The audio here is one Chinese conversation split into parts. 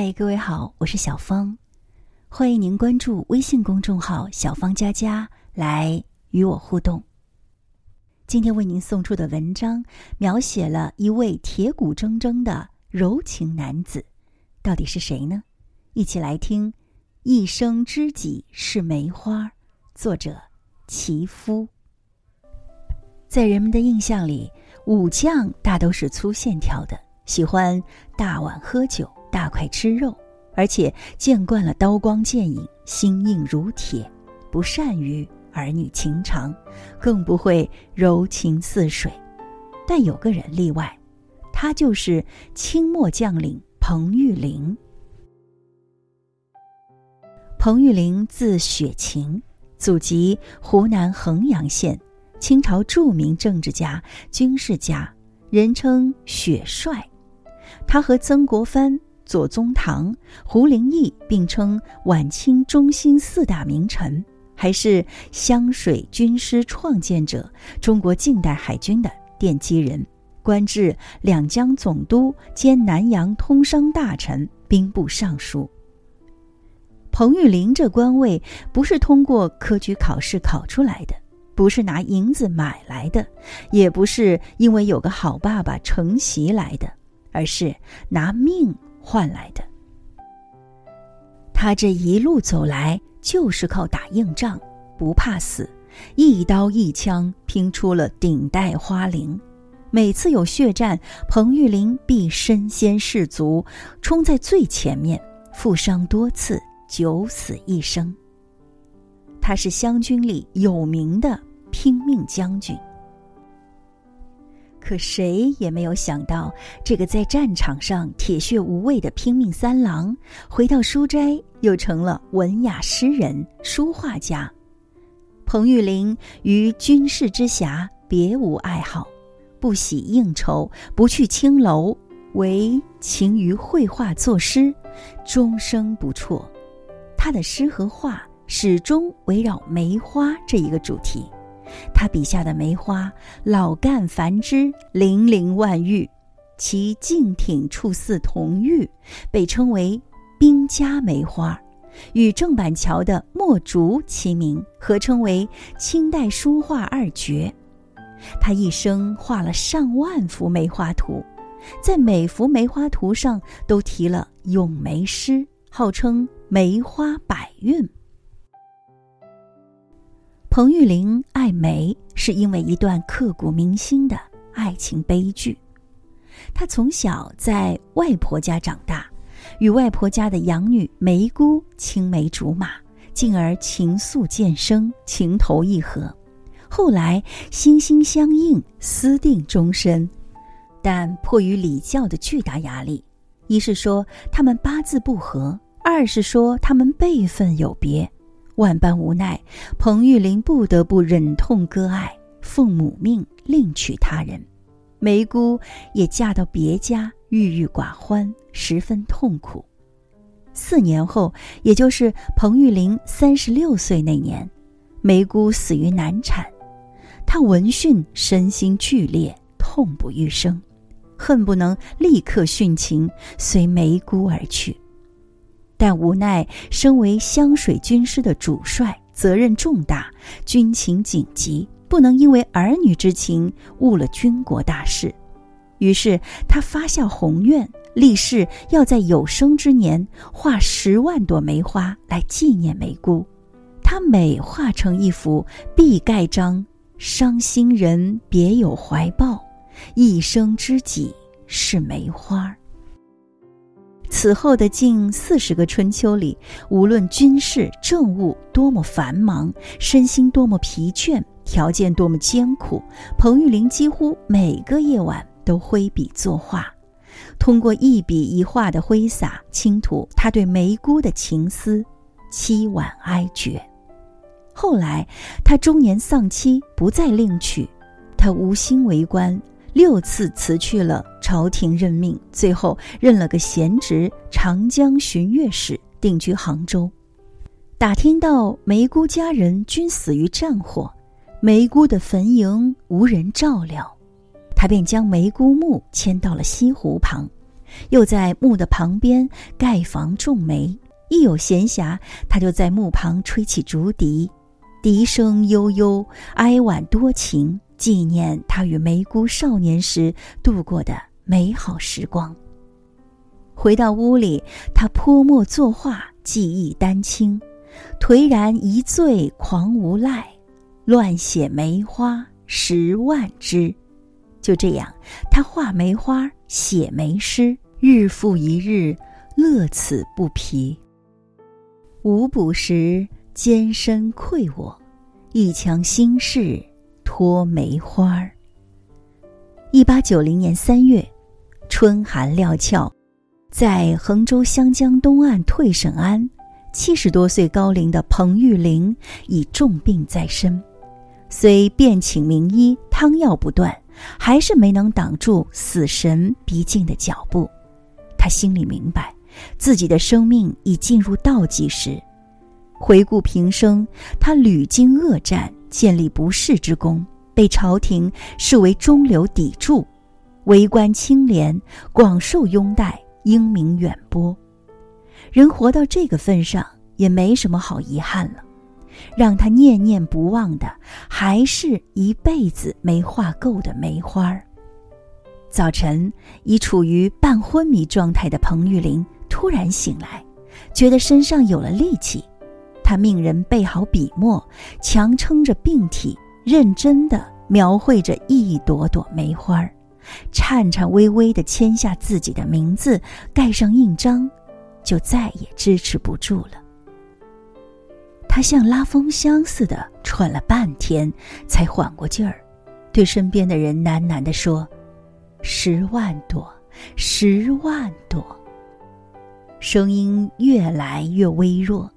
嗨，各位好，我是小芳，欢迎您关注微信公众号“小芳佳佳”来与我互动。今天为您送出的文章描写了一位铁骨铮铮的柔情男子，到底是谁呢？一起来听《一生知己是梅花》，作者齐夫。在人们的印象里，武将大都是粗线条的，喜欢大碗喝酒。大块吃肉，而且见惯了刀光剑影，心硬如铁，不善于儿女情长，更不会柔情似水。但有个人例外，他就是清末将领彭玉麟。彭玉麟字雪晴，祖籍湖南衡阳县，清朝著名政治家、军事家，人称雪帅。他和曾国藩。左宗棠、胡林翼并称晚清中兴四大名臣，还是湘水军师创建者，中国近代海军的奠基人，官至两江总督兼南洋通商大臣、兵部尚书。彭玉麟这官位不是通过科举考试考出来的，不是拿银子买来的，也不是因为有个好爸爸承袭来的，而是拿命。换来的，他这一路走来就是靠打硬仗，不怕死，一刀一枪拼出了顶戴花翎。每次有血战，彭玉麟必身先士卒，冲在最前面，负伤多次，九死一生。他是湘军里有名的拼命将军。可谁也没有想到，这个在战场上铁血无畏的拼命三郎，回到书斋又成了文雅诗人、书画家。彭玉麟于军事之暇别无爱好，不喜应酬，不去青楼，唯勤于绘画作诗，终生不辍。他的诗和画始终围绕梅花这一个主题。他笔下的梅花，老干繁枝，玲玲万玉，其茎挺处似铜玉，被称为兵家梅花，与郑板桥的墨竹齐名，合称为清代书画二绝。他一生画了上万幅梅花图，在每幅梅花图上都题了咏梅诗，号称梅花百韵。彭玉麟爱梅，是因为一段刻骨铭心的爱情悲剧。他从小在外婆家长大，与外婆家的养女梅姑青梅竹马，进而情愫渐生，情投意合。后来心心相印，私定终身。但迫于礼教的巨大压力，一是说他们八字不合，二是说他们辈分有别。万般无奈，彭玉麟不得不忍痛割爱，奉母命另娶他人。梅姑也嫁到别家，郁郁寡欢，十分痛苦。四年后，也就是彭玉麟三十六岁那年，梅姑死于难产。他闻讯身心剧烈，痛不欲生，恨不能立刻殉情，随梅姑而去。但无奈，身为湘水军师的主帅，责任重大，军情紧急，不能因为儿女之情误了军国大事。于是他发下宏愿，立誓要在有生之年画十万朵梅花来纪念梅姑。他每画成一幅，必盖章“伤心人别有怀抱，一生知己是梅花”。此后的近四十个春秋里，无论军事政务多么繁忙，身心多么疲倦，条件多么艰苦，彭玉麟几乎每个夜晚都挥笔作画，通过一笔一画的挥洒，倾吐他对梅姑的情思，凄婉哀绝。后来，他中年丧妻，不再另娶，他无心为官。六次辞去了朝廷任命，最后任了个闲职——长江巡阅使，定居杭州。打听到梅姑家人均死于战火，梅姑的坟茔无人照料，他便将梅姑墓迁到了西湖旁，又在墓的旁边盖房种梅。一有闲暇，他就在墓旁吹起竹笛，笛声悠悠，哀婉多情，纪念他与梅姑少年时度过的美好时光。回到屋里，他泼墨作画，技艺丹青，颓然一醉狂无赖，乱写梅花十万枝。就这样，他画梅花，写梅诗，日复一日，乐此不疲。无补时，艰深愧我，一腔心事托梅花儿。一八九零年三月，春寒料峭，在衡州湘江东岸退省安，七十多岁高龄的彭玉麟已重病在身，虽遍请名医，汤药不断，还是没能挡住死神逼近的脚步。他心里明白。自己的生命已进入倒计时。回顾平生，他屡经恶战，建立不世之功，被朝廷视为中流砥柱，为官清廉，广受拥戴，英名远播。人活到这个份上，也没什么好遗憾了。让他念念不忘的，还是一辈子没画够的梅花儿。早晨，已处于半昏迷状态的彭玉麟。突然醒来，觉得身上有了力气，他命人备好笔墨，强撑着病体，认真地描绘着一朵朵梅花颤颤巍巍地签下自己的名字，盖上印章，就再也支持不住了。他像拉风箱似的喘了半天，才缓过劲儿，对身边的人喃喃地说：“十万朵，十万朵。”声音越来越微弱，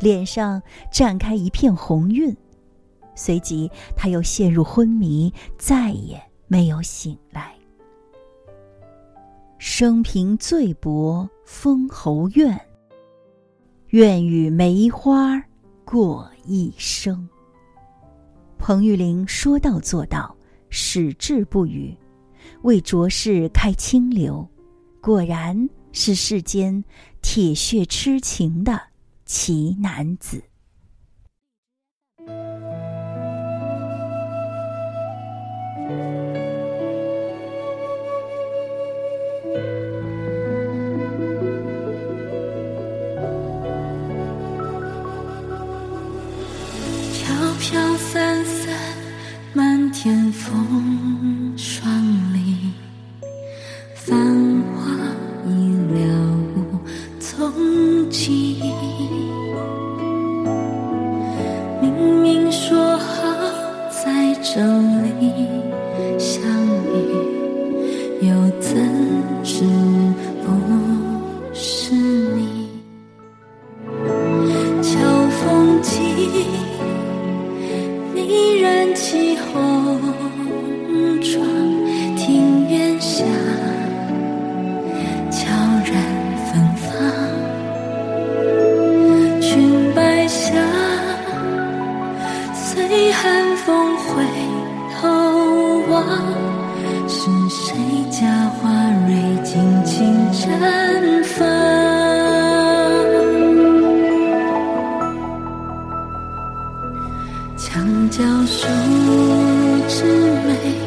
脸上绽开一片红晕，随即他又陷入昏迷，再也没有醒来。生平最薄封侯愿，愿与梅花过一生。彭玉麟说到做到，矢志不渝，为浊世开清流，果然。是世间铁血痴情的奇男子。教书之美。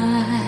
上